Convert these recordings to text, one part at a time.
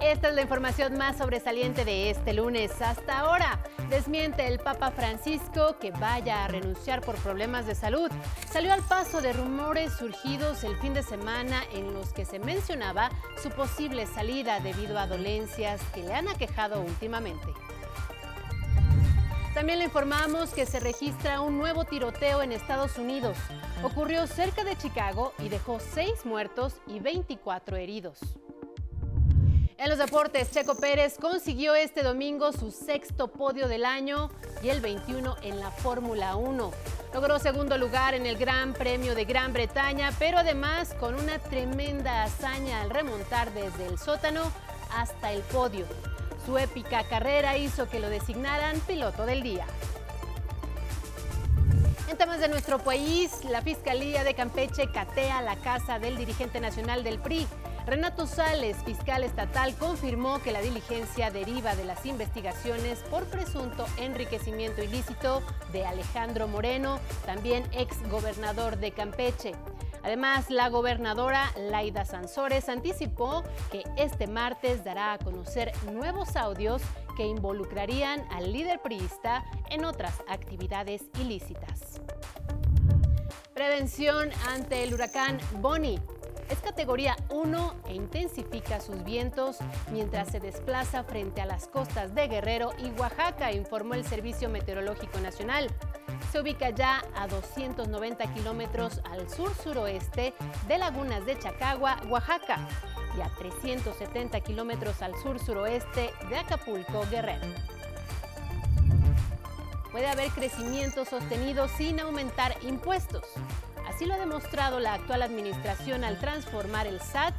Esta es la información más sobresaliente de este lunes. Hasta ahora, desmiente el Papa Francisco que vaya a renunciar por problemas de salud. Salió al paso de rumores surgidos el fin de semana en los que se mencionaba su posible salida debido a dolencias que le han aquejado últimamente. También le informamos que se registra un nuevo tiroteo en Estados Unidos. Ocurrió cerca de Chicago y dejó seis muertos y 24 heridos. En los deportes, Checo Pérez consiguió este domingo su sexto podio del año y el 21 en la Fórmula 1. Logró segundo lugar en el Gran Premio de Gran Bretaña, pero además con una tremenda hazaña al remontar desde el sótano hasta el podio. Su épica carrera hizo que lo designaran piloto del día. En temas de nuestro país, la Fiscalía de Campeche catea la casa del dirigente nacional del PRI. Renato Sales, fiscal estatal, confirmó que la diligencia deriva de las investigaciones por presunto enriquecimiento ilícito de Alejandro Moreno, también ex gobernador de Campeche. Además, la gobernadora Laida Sansores anticipó que este martes dará a conocer nuevos audios que involucrarían al líder priista en otras actividades ilícitas. Prevención ante el huracán Bonnie. Es categoría 1 e intensifica sus vientos mientras se desplaza frente a las costas de Guerrero y Oaxaca, informó el Servicio Meteorológico Nacional. Se ubica ya a 290 kilómetros al sur-suroeste de Lagunas de Chacagua, Oaxaca, y a 370 kilómetros al sur-suroeste de Acapulco, Guerrero. Puede haber crecimiento sostenido sin aumentar impuestos. Así lo ha demostrado la actual administración al transformar el SAT,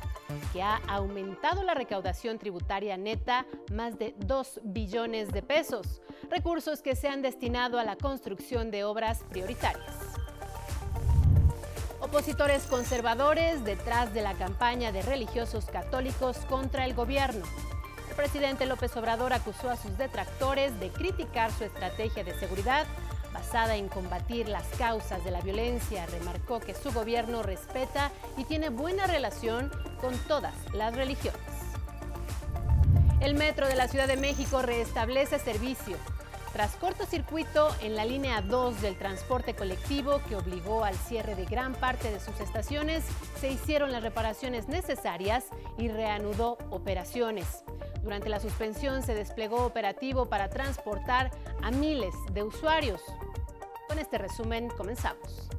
que ha aumentado la recaudación tributaria neta más de 2 billones de pesos, recursos que se han destinado a la construcción de obras prioritarias. Opositores conservadores detrás de la campaña de religiosos católicos contra el gobierno. El presidente López Obrador acusó a sus detractores de criticar su estrategia de seguridad basada en combatir las causas de la violencia, remarcó que su gobierno respeta y tiene buena relación con todas las religiones. El metro de la Ciudad de México restablece servicio. Tras cortocircuito en la línea 2 del transporte colectivo que obligó al cierre de gran parte de sus estaciones, se hicieron las reparaciones necesarias y reanudó operaciones. Durante la suspensión se desplegó operativo para transportar a miles de usuarios. Con este resumen comenzamos.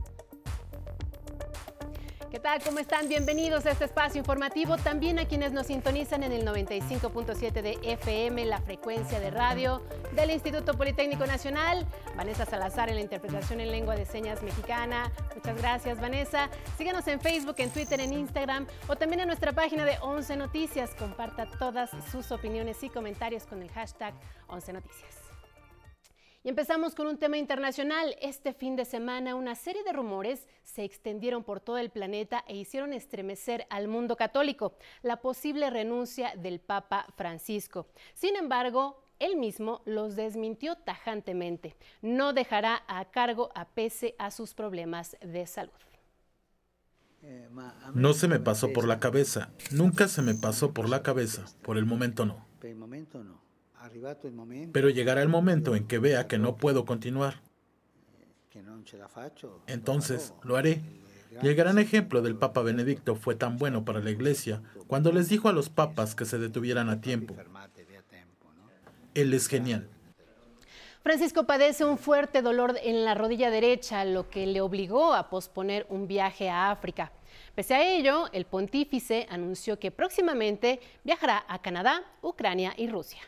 ¿Qué tal? ¿Cómo están? Bienvenidos a este espacio informativo. También a quienes nos sintonizan en el 95.7 de FM, la frecuencia de radio del Instituto Politécnico Nacional. Vanessa Salazar en la interpretación en lengua de señas mexicana. Muchas gracias, Vanessa. Síganos en Facebook, en Twitter, en Instagram o también en nuestra página de 11 Noticias. Comparta todas sus opiniones y comentarios con el hashtag 11 Noticias. Y empezamos con un tema internacional. Este fin de semana una serie de rumores se extendieron por todo el planeta e hicieron estremecer al mundo católico, la posible renuncia del Papa Francisco. Sin embargo, él mismo los desmintió tajantemente. No dejará a cargo a pese a sus problemas de salud. No se me pasó por la cabeza, nunca se me pasó por la cabeza, por el momento no. Pero llegará el momento en que vea que no puedo continuar. Entonces lo haré. Y el gran ejemplo del Papa Benedicto fue tan bueno para la Iglesia cuando les dijo a los papas que se detuvieran a tiempo. Él es genial. Francisco padece un fuerte dolor en la rodilla derecha, lo que le obligó a posponer un viaje a África. Pese a ello, el pontífice anunció que próximamente viajará a Canadá, Ucrania y Rusia.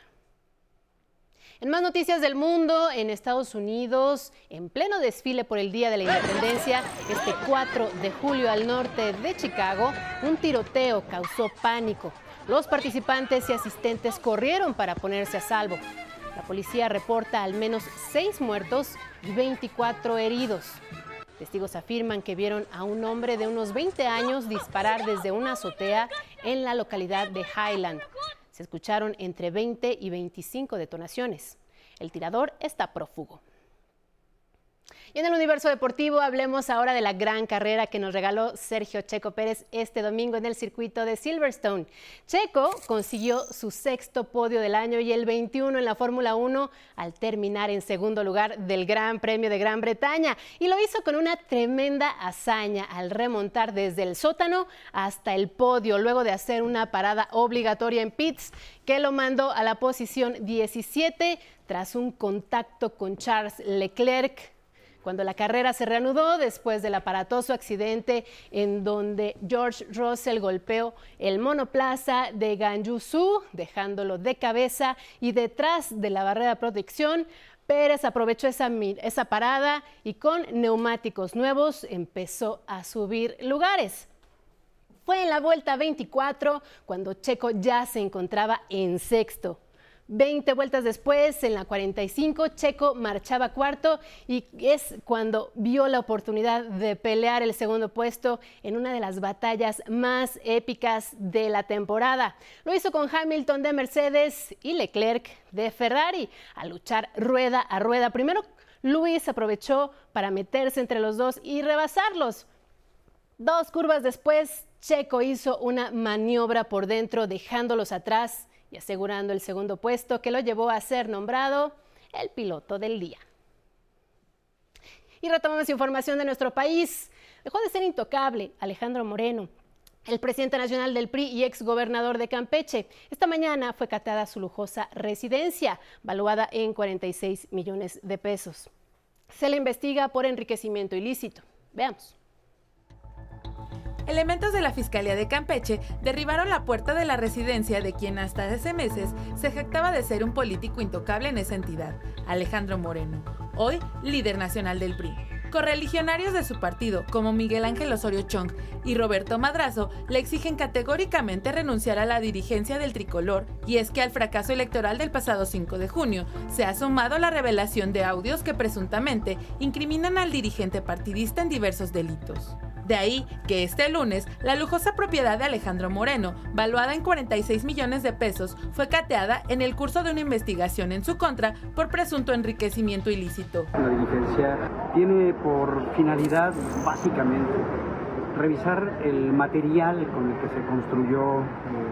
En más noticias del mundo, en Estados Unidos, en pleno desfile por el Día de la Independencia, este 4 de julio al norte de Chicago, un tiroteo causó pánico. Los participantes y asistentes corrieron para ponerse a salvo. La policía reporta al menos seis muertos y 24 heridos. Testigos afirman que vieron a un hombre de unos 20 años disparar desde una azotea en la localidad de Highland. Se escucharon entre 20 y 25 detonaciones. El tirador está prófugo. Y en el universo deportivo hablemos ahora de la gran carrera que nos regaló Sergio Checo Pérez este domingo en el circuito de Silverstone. Checo consiguió su sexto podio del año y el 21 en la Fórmula 1 al terminar en segundo lugar del Gran Premio de Gran Bretaña y lo hizo con una tremenda hazaña al remontar desde el sótano hasta el podio luego de hacer una parada obligatoria en pits que lo mandó a la posición 17 tras un contacto con Charles Leclerc cuando la carrera se reanudó después del aparatoso accidente en donde George Russell golpeó el monoplaza de Ganyu Su, dejándolo de cabeza y detrás de la barrera de protección. Pérez aprovechó esa, esa parada y con neumáticos nuevos empezó a subir lugares. Fue en la vuelta 24 cuando Checo ya se encontraba en sexto. 20 vueltas después, en la 45, Checo marchaba cuarto y es cuando vio la oportunidad de pelear el segundo puesto en una de las batallas más épicas de la temporada. Lo hizo con Hamilton de Mercedes y Leclerc de Ferrari a luchar rueda a rueda. Primero, Luis aprovechó para meterse entre los dos y rebasarlos. Dos curvas después, Checo hizo una maniobra por dentro dejándolos atrás y asegurando el segundo puesto que lo llevó a ser nombrado el piloto del día. Y retomamos información de nuestro país. Dejó de ser intocable Alejandro Moreno, el presidente nacional del PRI y ex gobernador de Campeche. Esta mañana fue catada su lujosa residencia, valuada en 46 millones de pesos. Se le investiga por enriquecimiento ilícito. Veamos. Elementos de la Fiscalía de Campeche derribaron la puerta de la residencia de quien hasta hace meses se jactaba de ser un político intocable en esa entidad, Alejandro Moreno, hoy líder nacional del PRI. Correligionarios de su partido, como Miguel Ángel Osorio Chong y Roberto Madrazo, le exigen categóricamente renunciar a la dirigencia del tricolor, y es que al fracaso electoral del pasado 5 de junio se ha sumado la revelación de audios que presuntamente incriminan al dirigente partidista en diversos delitos. De ahí que este lunes la lujosa propiedad de Alejandro Moreno, valuada en 46 millones de pesos, fue cateada en el curso de una investigación en su contra por presunto enriquecimiento ilícito. La diligencia tiene por finalidad básicamente revisar el material con el que se construyó eh,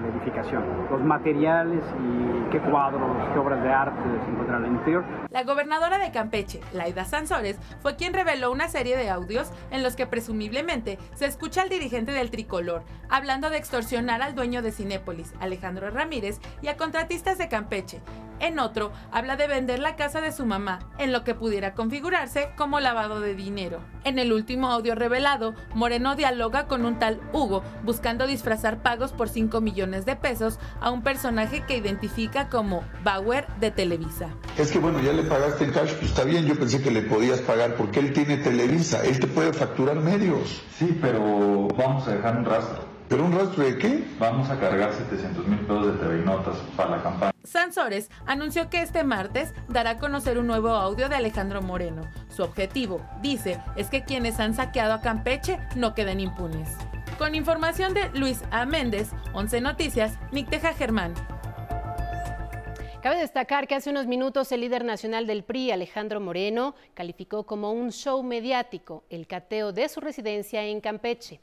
la edificación, los materiales y qué cuadros, qué obras de arte se encuentran el interior. La gobernadora de Campeche, Laida Sansores, fue quien reveló una serie de audios en los que presumiblemente se escucha al dirigente del tricolor hablando de extorsionar al dueño de Cinépolis, Alejandro Ramírez, y a contratistas de Campeche, en otro, habla de vender la casa de su mamá, en lo que pudiera configurarse como lavado de dinero. En el último audio revelado, Moreno dialoga con un tal Hugo, buscando disfrazar pagos por 5 millones de pesos a un personaje que identifica como Bauer de Televisa. Es que bueno, ya le pagaste en cash, pues está bien, yo pensé que le podías pagar porque él tiene Televisa, él te puede facturar medios. Sí, pero vamos a dejar un rastro. ¿Pero un rastro de qué? Vamos a cargar 700 mil pesos de TV Notas para la campaña. Sansores anunció que este martes dará a conocer un nuevo audio de Alejandro Moreno. Su objetivo, dice, es que quienes han saqueado a Campeche no queden impunes. Con información de Luis A. Méndez, 11 Noticias, Nicteja Germán. Cabe destacar que hace unos minutos el líder nacional del PRI, Alejandro Moreno, calificó como un show mediático el cateo de su residencia en Campeche.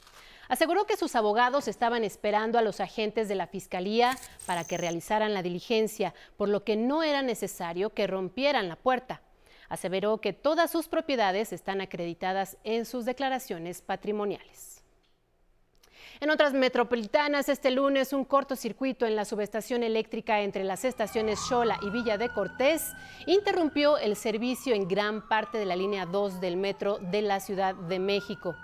Aseguró que sus abogados estaban esperando a los agentes de la Fiscalía para que realizaran la diligencia, por lo que no era necesario que rompieran la puerta. Aseveró que todas sus propiedades están acreditadas en sus declaraciones patrimoniales. En otras metropolitanas, este lunes un cortocircuito en la subestación eléctrica entre las estaciones Xola y Villa de Cortés interrumpió el servicio en gran parte de la línea 2 del metro de la Ciudad de México.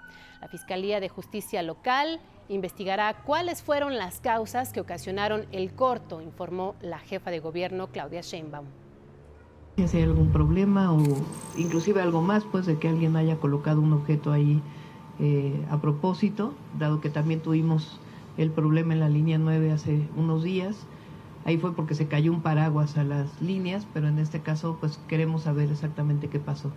La Fiscalía de Justicia Local investigará cuáles fueron las causas que ocasionaron el corto, informó la jefa de gobierno Claudia Sheinbaum. Si hay algún problema o inclusive algo más, pues de que alguien haya colocado un objeto ahí eh, a propósito, dado que también tuvimos el problema en la línea 9 hace unos días. Ahí fue porque se cayó un paraguas a las líneas, pero en este caso pues queremos saber exactamente qué pasó.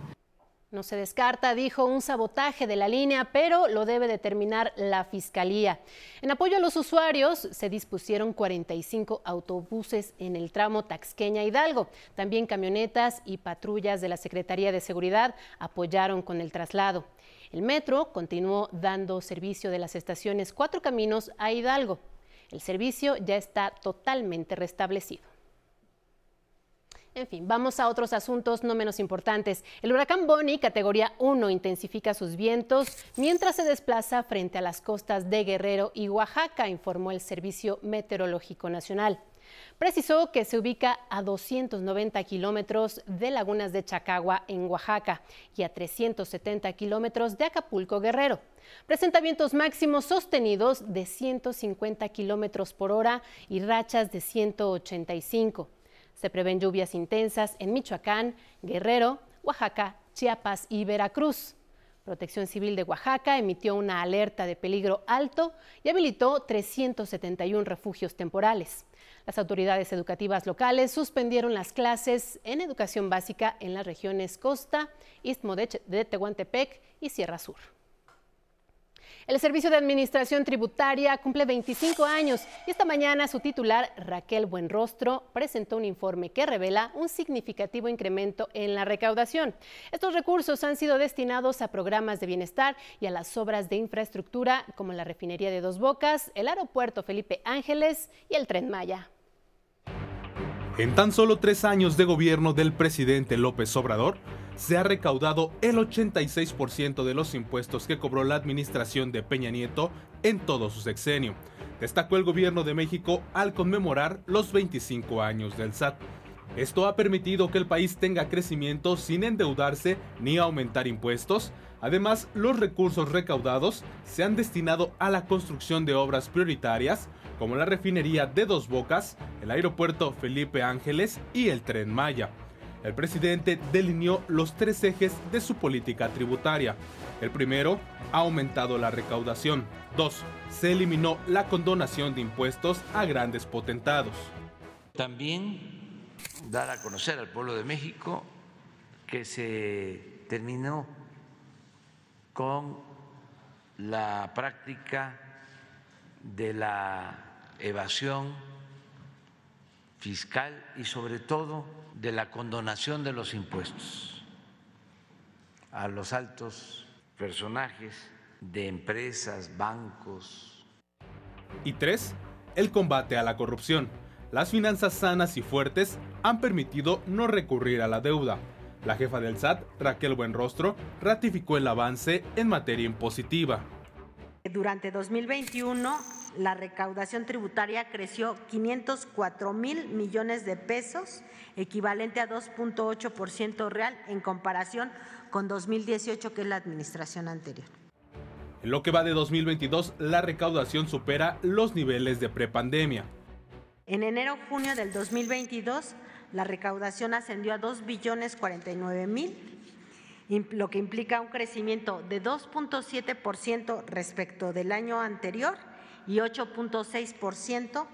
No se descarta, dijo, un sabotaje de la línea, pero lo debe determinar la Fiscalía. En apoyo a los usuarios, se dispusieron 45 autobuses en el tramo Taxqueña-Hidalgo. También camionetas y patrullas de la Secretaría de Seguridad apoyaron con el traslado. El metro continuó dando servicio de las estaciones Cuatro Caminos a Hidalgo. El servicio ya está totalmente restablecido. En fin, vamos a otros asuntos no menos importantes. El huracán Bonnie, categoría 1, intensifica sus vientos mientras se desplaza frente a las costas de Guerrero y Oaxaca, informó el Servicio Meteorológico Nacional. Precisó que se ubica a 290 kilómetros de Lagunas de Chacagua en Oaxaca y a 370 kilómetros de Acapulco Guerrero. Presenta vientos máximos sostenidos de 150 kilómetros por hora y rachas de 185. Se prevén lluvias intensas en Michoacán, Guerrero, Oaxaca, Chiapas y Veracruz. Protección Civil de Oaxaca emitió una alerta de peligro alto y habilitó 371 refugios temporales. Las autoridades educativas locales suspendieron las clases en educación básica en las regiones Costa, Istmo de Tehuantepec y Sierra Sur. El Servicio de Administración Tributaria cumple 25 años y esta mañana su titular, Raquel Buenrostro, presentó un informe que revela un significativo incremento en la recaudación. Estos recursos han sido destinados a programas de bienestar y a las obras de infraestructura como la refinería de Dos Bocas, el aeropuerto Felipe Ángeles y el tren Maya. En tan solo tres años de gobierno del presidente López Obrador, se ha recaudado el 86% de los impuestos que cobró la administración de Peña Nieto en todo su sexenio. Destacó el gobierno de México al conmemorar los 25 años del SAT. Esto ha permitido que el país tenga crecimiento sin endeudarse ni aumentar impuestos. Además, los recursos recaudados se han destinado a la construcción de obras prioritarias como la refinería de Dos Bocas, el aeropuerto Felipe Ángeles y el tren Maya el presidente delineó los tres ejes de su política tributaria. El primero, ha aumentado la recaudación. Dos, se eliminó la condonación de impuestos a grandes potentados. También dar a conocer al pueblo de México que se terminó con la práctica de la evasión fiscal y sobre todo de la condonación de los impuestos a los altos personajes de empresas, bancos. Y tres, el combate a la corrupción. Las finanzas sanas y fuertes han permitido no recurrir a la deuda. La jefa del SAT, Raquel Buenrostro, ratificó el avance en materia impositiva. Durante 2021 la recaudación tributaria creció 504 mil millones de pesos, equivalente a 2.8% real en comparación con 2018, que es la administración anterior. En lo que va de 2022, la recaudación supera los niveles de prepandemia. En enero-junio del 2022, la recaudación ascendió a 2 billones 49 mil, lo que implica un crecimiento de 2.7% respecto del año anterior y 8.6%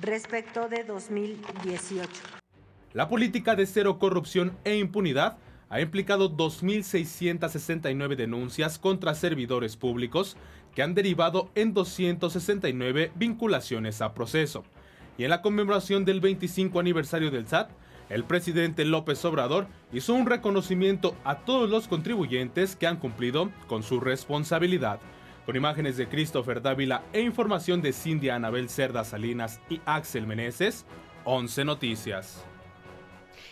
respecto de 2018. La política de cero corrupción e impunidad ha implicado 2.669 denuncias contra servidores públicos que han derivado en 269 vinculaciones a proceso. Y en la conmemoración del 25 aniversario del SAT, el presidente López Obrador hizo un reconocimiento a todos los contribuyentes que han cumplido con su responsabilidad con imágenes de Christopher Dávila e información de Cindy Anabel Cerda Salinas y Axel Meneses, 11 Noticias.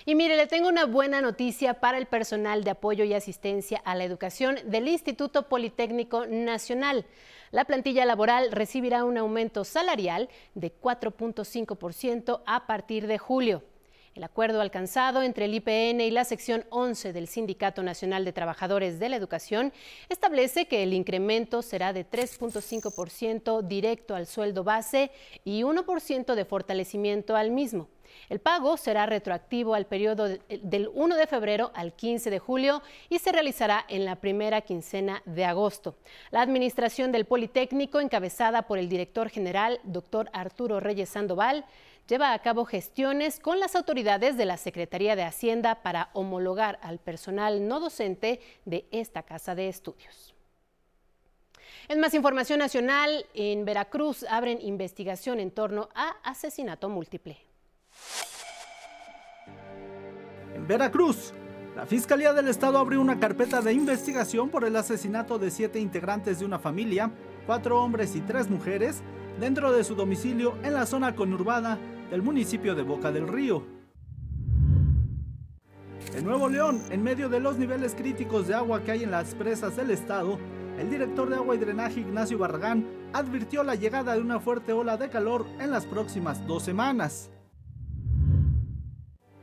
Y mire, le tengo una buena noticia para el personal de apoyo y asistencia a la educación del Instituto Politécnico Nacional. La plantilla laboral recibirá un aumento salarial de 4.5% a partir de julio. El acuerdo alcanzado entre el IPN y la sección 11 del Sindicato Nacional de Trabajadores de la Educación establece que el incremento será de 3.5% directo al sueldo base y 1% de fortalecimiento al mismo. El pago será retroactivo al periodo del 1 de febrero al 15 de julio y se realizará en la primera quincena de agosto. La administración del Politécnico, encabezada por el director general, doctor Arturo Reyes Sandoval, lleva a cabo gestiones con las autoridades de la Secretaría de Hacienda para homologar al personal no docente de esta casa de estudios. En más información nacional, en Veracruz abren investigación en torno a asesinato múltiple. En Veracruz, la Fiscalía del Estado abrió una carpeta de investigación por el asesinato de siete integrantes de una familia, cuatro hombres y tres mujeres, dentro de su domicilio en la zona conurbada del municipio de Boca del Río. En Nuevo León, en medio de los niveles críticos de agua que hay en las presas del estado, el director de agua y drenaje Ignacio Barragán advirtió la llegada de una fuerte ola de calor en las próximas dos semanas.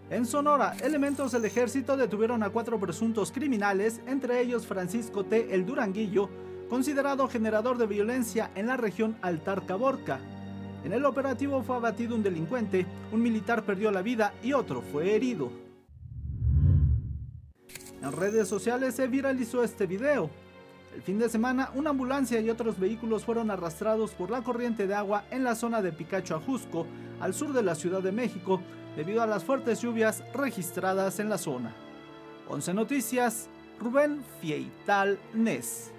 En Sonora, elementos del ejército detuvieron a cuatro presuntos criminales, entre ellos Francisco T. El Duranguillo, considerado generador de violencia en la región Altar Caborca. En el operativo fue abatido un delincuente, un militar perdió la vida y otro fue herido. En redes sociales se viralizó este video. El fin de semana, una ambulancia y otros vehículos fueron arrastrados por la corriente de agua en la zona de Picacho Ajusco, al sur de la Ciudad de México, debido a las fuertes lluvias registradas en la zona. 11 Noticias, Rubén Fieital Nes.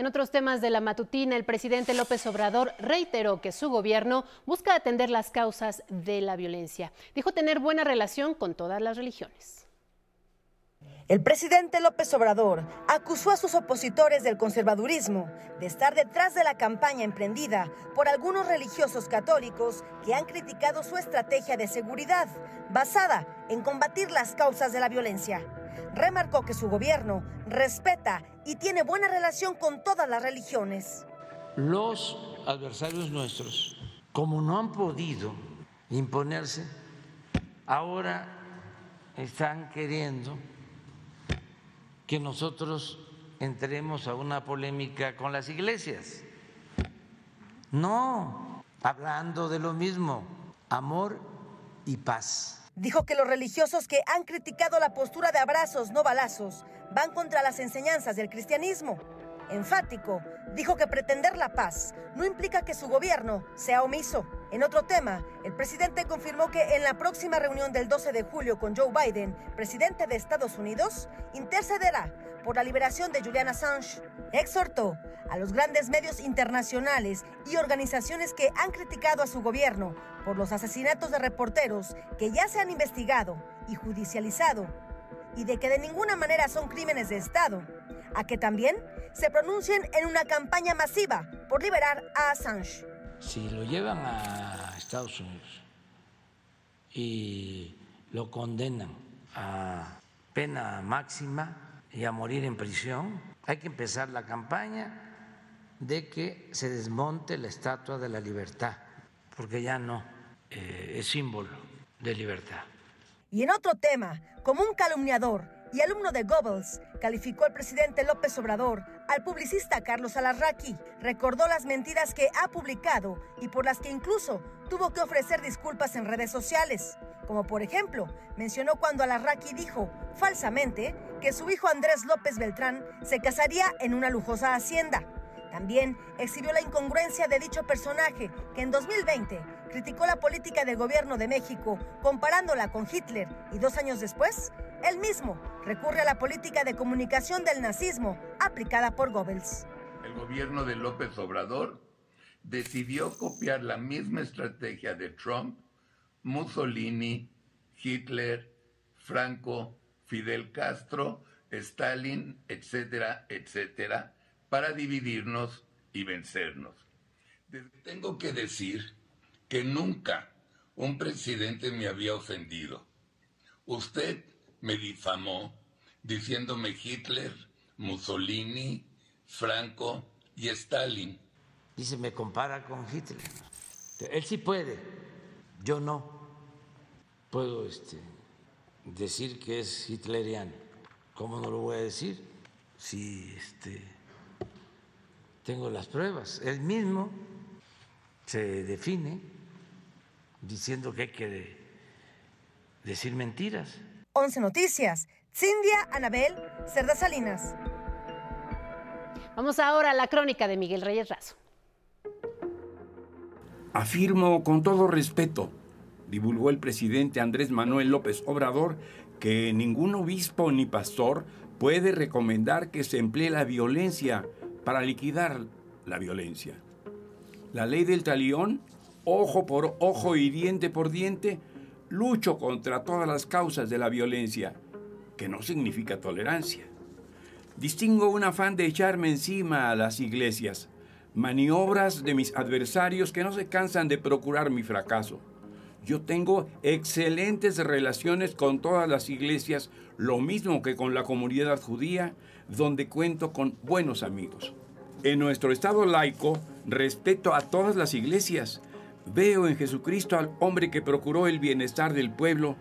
En otros temas de la matutina, el presidente López Obrador reiteró que su gobierno busca atender las causas de la violencia. Dijo tener buena relación con todas las religiones. El presidente López Obrador acusó a sus opositores del conservadurismo de estar detrás de la campaña emprendida por algunos religiosos católicos que han criticado su estrategia de seguridad basada en combatir las causas de la violencia. Remarcó que su gobierno respeta y tiene buena relación con todas las religiones. Los adversarios nuestros, como no han podido imponerse, ahora están queriendo que nosotros entremos a una polémica con las iglesias. No, hablando de lo mismo, amor y paz. Dijo que los religiosos que han criticado la postura de abrazos, no balazos, van contra las enseñanzas del cristianismo. Enfático, dijo que pretender la paz no implica que su gobierno sea omiso. En otro tema, el presidente confirmó que en la próxima reunión del 12 de julio con Joe Biden, presidente de Estados Unidos, intercederá por la liberación de Julian Assange. Exhortó a los grandes medios internacionales y organizaciones que han criticado a su gobierno por los asesinatos de reporteros que ya se han investigado y judicializado y de que de ninguna manera son crímenes de Estado, a que también se pronuncien en una campaña masiva por liberar a Assange si lo llevan a Estados Unidos y lo condenan a pena máxima y a morir en prisión, hay que empezar la campaña de que se desmonte la estatua de la libertad, porque ya no eh, es símbolo de libertad. Y en otro tema, como un calumniador y alumno de Goebbels, calificó al presidente López Obrador al publicista Carlos Alarraqui. Recordó las mentiras que ha publicado y por las que incluso tuvo que ofrecer disculpas en redes sociales. Como por ejemplo, mencionó cuando Alarraqui dijo, falsamente, que su hijo Andrés López Beltrán se casaría en una lujosa hacienda. También exhibió la incongruencia de dicho personaje, que en 2020 criticó la política del gobierno de México comparándola con Hitler y dos años después, él mismo recurre a la política de comunicación del nazismo aplicada por Goebbels. El gobierno de López Obrador decidió copiar la misma estrategia de Trump, Mussolini, Hitler, Franco, Fidel Castro, Stalin, etcétera, etcétera, para dividirnos y vencernos. Tengo que decir que nunca un presidente me había ofendido. Usted me difamó diciéndome Hitler, Mussolini, Franco y Stalin. Se me compara con Hitler. Él sí puede, yo no. Puedo este, decir que es hitleriano. ¿Cómo no lo voy a decir? Si este, tengo las pruebas. Él mismo se define diciendo que hay que decir mentiras. 11 Noticias, Cindia Anabel Cerda Salinas. Vamos ahora a la crónica de Miguel Reyes Razo. Afirmo con todo respeto, divulgó el presidente Andrés Manuel López Obrador, que ningún obispo ni pastor puede recomendar que se emplee la violencia para liquidar la violencia. La ley del talión, ojo por ojo y diente por diente, lucho contra todas las causas de la violencia, que no significa tolerancia. Distingo un afán de echarme encima a las iglesias, maniobras de mis adversarios que no se cansan de procurar mi fracaso. Yo tengo excelentes relaciones con todas las iglesias, lo mismo que con la comunidad judía, donde cuento con buenos amigos. En nuestro Estado laico, respeto a todas las iglesias. Veo en Jesucristo al hombre que procuró el bienestar del pueblo,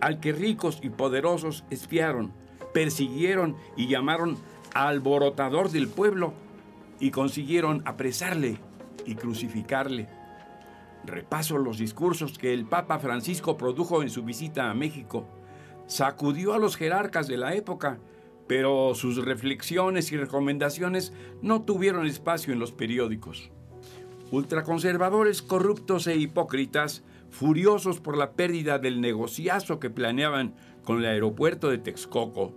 al que ricos y poderosos espiaron, persiguieron y llamaron alborotador del pueblo y consiguieron apresarle y crucificarle. Repaso los discursos que el Papa Francisco produjo en su visita a México. Sacudió a los jerarcas de la época, pero sus reflexiones y recomendaciones no tuvieron espacio en los periódicos. Ultraconservadores corruptos e hipócritas, furiosos por la pérdida del negociazo que planeaban con el aeropuerto de Texcoco,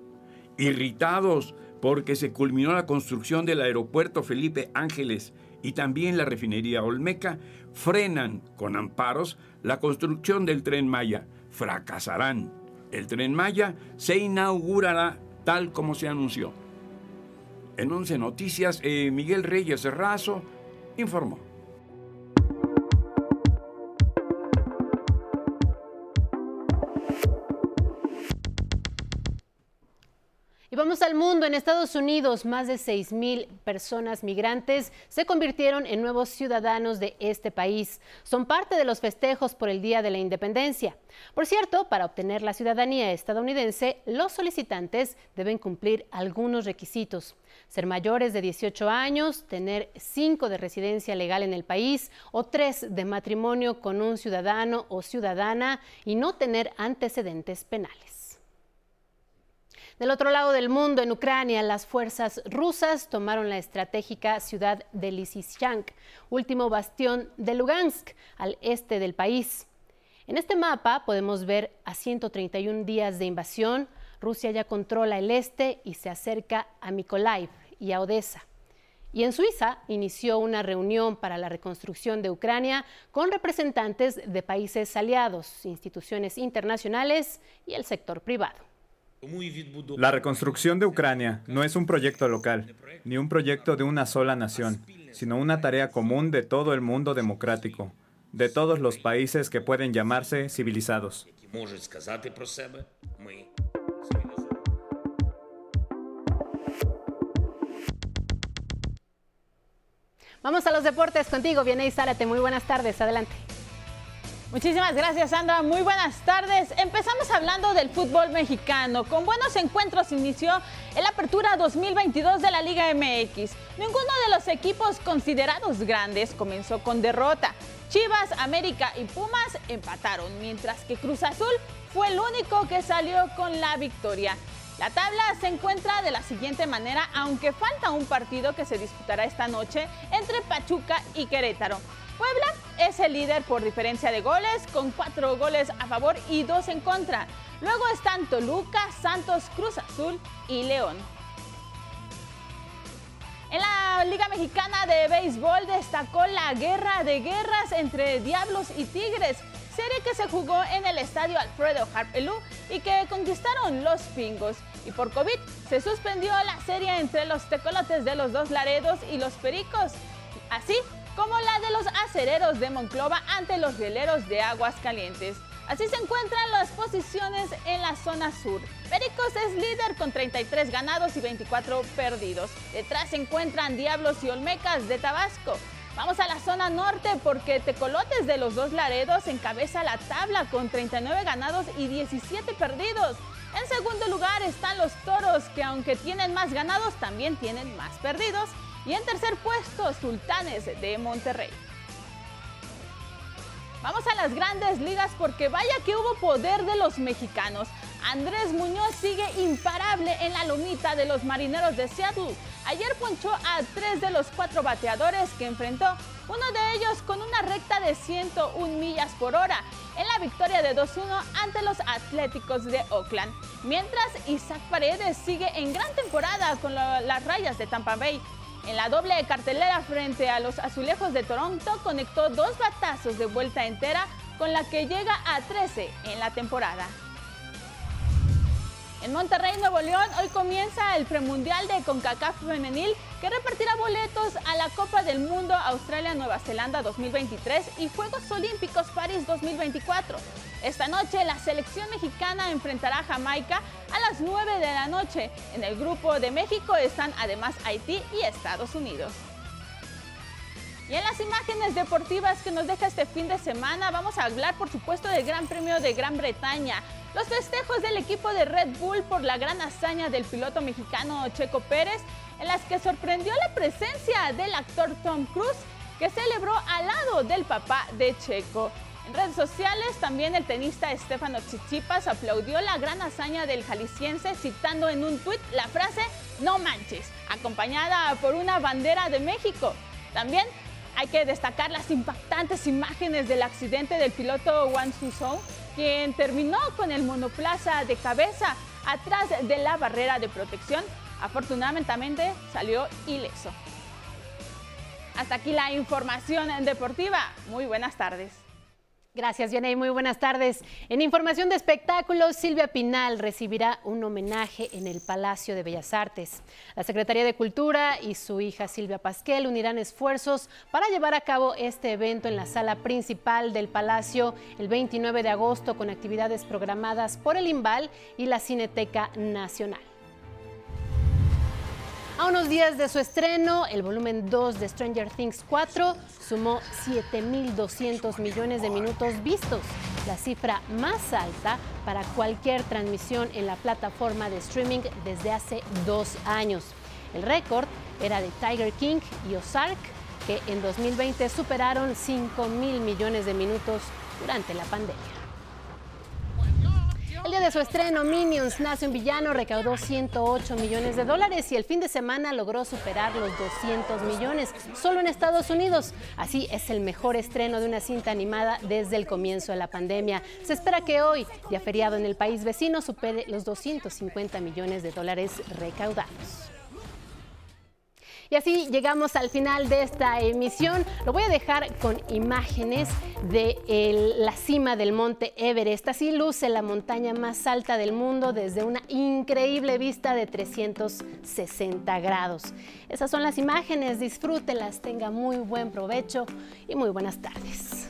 irritados porque se culminó la construcción del aeropuerto Felipe Ángeles y también la refinería Olmeca, frenan con amparos la construcción del tren Maya. Fracasarán. El tren Maya se inaugurará tal como se anunció. En 11 Noticias, eh, Miguel Reyes Razo informó. Vamos al mundo. En Estados Unidos, más de 6.000 personas migrantes se convirtieron en nuevos ciudadanos de este país. Son parte de los festejos por el Día de la Independencia. Por cierto, para obtener la ciudadanía estadounidense, los solicitantes deben cumplir algunos requisitos. Ser mayores de 18 años, tener 5 de residencia legal en el país o 3 de matrimonio con un ciudadano o ciudadana y no tener antecedentes penales. Del otro lado del mundo, en Ucrania, las fuerzas rusas tomaron la estratégica ciudad de Lysychansk, último bastión de Lugansk, al este del país. En este mapa podemos ver a 131 días de invasión, Rusia ya controla el este y se acerca a Mykolaiv y a Odessa. Y en Suiza inició una reunión para la reconstrucción de Ucrania con representantes de países aliados, instituciones internacionales y el sector privado. La reconstrucción de Ucrania no es un proyecto local, ni un proyecto de una sola nación, sino una tarea común de todo el mundo democrático, de todos los países que pueden llamarse civilizados. Vamos a los deportes contigo, Viene Zárate. Muy buenas tardes, adelante. Muchísimas gracias, Sandra. Muy buenas tardes. Empezamos hablando del fútbol mexicano. Con buenos encuentros inició el Apertura 2022 de la Liga MX. Ninguno de los equipos considerados grandes comenzó con derrota. Chivas, América y Pumas empataron, mientras que Cruz Azul fue el único que salió con la victoria. La tabla se encuentra de la siguiente manera, aunque falta un partido que se disputará esta noche entre Pachuca y Querétaro. Puebla es el líder por diferencia de goles, con cuatro goles a favor y dos en contra. Luego están Toluca, Santos, Cruz Azul y León. En la Liga Mexicana de Béisbol destacó la guerra de guerras entre Diablos y Tigres, serie que se jugó en el estadio Alfredo Harpelú y que conquistaron los Pingos. Y por COVID se suspendió la serie entre los tecolotes de los dos Laredos y los Pericos. Así, como la de los acereros de Monclova ante los rieleros de Aguas Calientes. Así se encuentran las posiciones en la zona sur. Pericos es líder con 33 ganados y 24 perdidos. Detrás se encuentran Diablos y Olmecas de Tabasco. Vamos a la zona norte porque Tecolotes de los dos Laredos encabeza la tabla con 39 ganados y 17 perdidos. En segundo lugar están los Toros que aunque tienen más ganados también tienen más perdidos. Y en tercer puesto, Sultanes de Monterrey. Vamos a las grandes ligas porque vaya que hubo poder de los mexicanos. Andrés Muñoz sigue imparable en la lomita de los marineros de Seattle. Ayer ponchó a tres de los cuatro bateadores que enfrentó uno de ellos con una recta de 101 millas por hora en la victoria de 2-1 ante los Atléticos de Oakland. Mientras Isaac Paredes sigue en gran temporada con las rayas de Tampa Bay. En la doble cartelera frente a los Azulejos de Toronto conectó dos batazos de vuelta entera con la que llega a 13 en la temporada. En Monterrey, Nuevo León, hoy comienza el premundial de CONCACAF femenil que repartirá boletos a la Copa del Mundo Australia-Nueva Zelanda 2023 y Juegos Olímpicos París 2024. Esta noche la selección mexicana enfrentará a Jamaica a las 9 de la noche. En el grupo de México están además Haití y Estados Unidos. Y en las imágenes deportivas que nos deja este fin de semana vamos a hablar por supuesto del Gran Premio de Gran Bretaña. Los festejos del equipo de Red Bull por la gran hazaña del piloto mexicano Checo Pérez, en las que sorprendió la presencia del actor Tom Cruise, que celebró al lado del papá de Checo. En redes sociales también el tenista Estefano Chichipas aplaudió la gran hazaña del jalisciense citando en un tuit la frase no manches, acompañada por una bandera de México. También hay que destacar las impactantes imágenes del accidente del piloto Wang Suzhou, quien terminó con el monoplaza de cabeza atrás de la barrera de protección. Afortunadamente salió ileso. Hasta aquí la información deportiva. Muy buenas tardes. Gracias, Yaney. Muy buenas tardes. En información de espectáculos, Silvia Pinal recibirá un homenaje en el Palacio de Bellas Artes. La Secretaría de Cultura y su hija Silvia Pasquel unirán esfuerzos para llevar a cabo este evento en la sala principal del Palacio el 29 de agosto con actividades programadas por el IMBAL y la Cineteca Nacional. A unos días de su estreno, el volumen 2 de Stranger Things 4 sumó 7.200 millones de minutos vistos, la cifra más alta para cualquier transmisión en la plataforma de streaming desde hace dos años. El récord era de Tiger King y Ozark, que en 2020 superaron 5 mil millones de minutos durante la pandemia. El día de su estreno, Minions nace un villano, recaudó 108 millones de dólares y el fin de semana logró superar los 200 millones, solo en Estados Unidos. Así es el mejor estreno de una cinta animada desde el comienzo de la pandemia. Se espera que hoy, ya feriado en el país vecino, supere los 250 millones de dólares recaudados. Y así llegamos al final de esta emisión. Lo voy a dejar con imágenes de la cima del monte Everest. Así luce la montaña más alta del mundo desde una increíble vista de 360 grados. Esas son las imágenes, disfrútelas, tenga muy buen provecho y muy buenas tardes.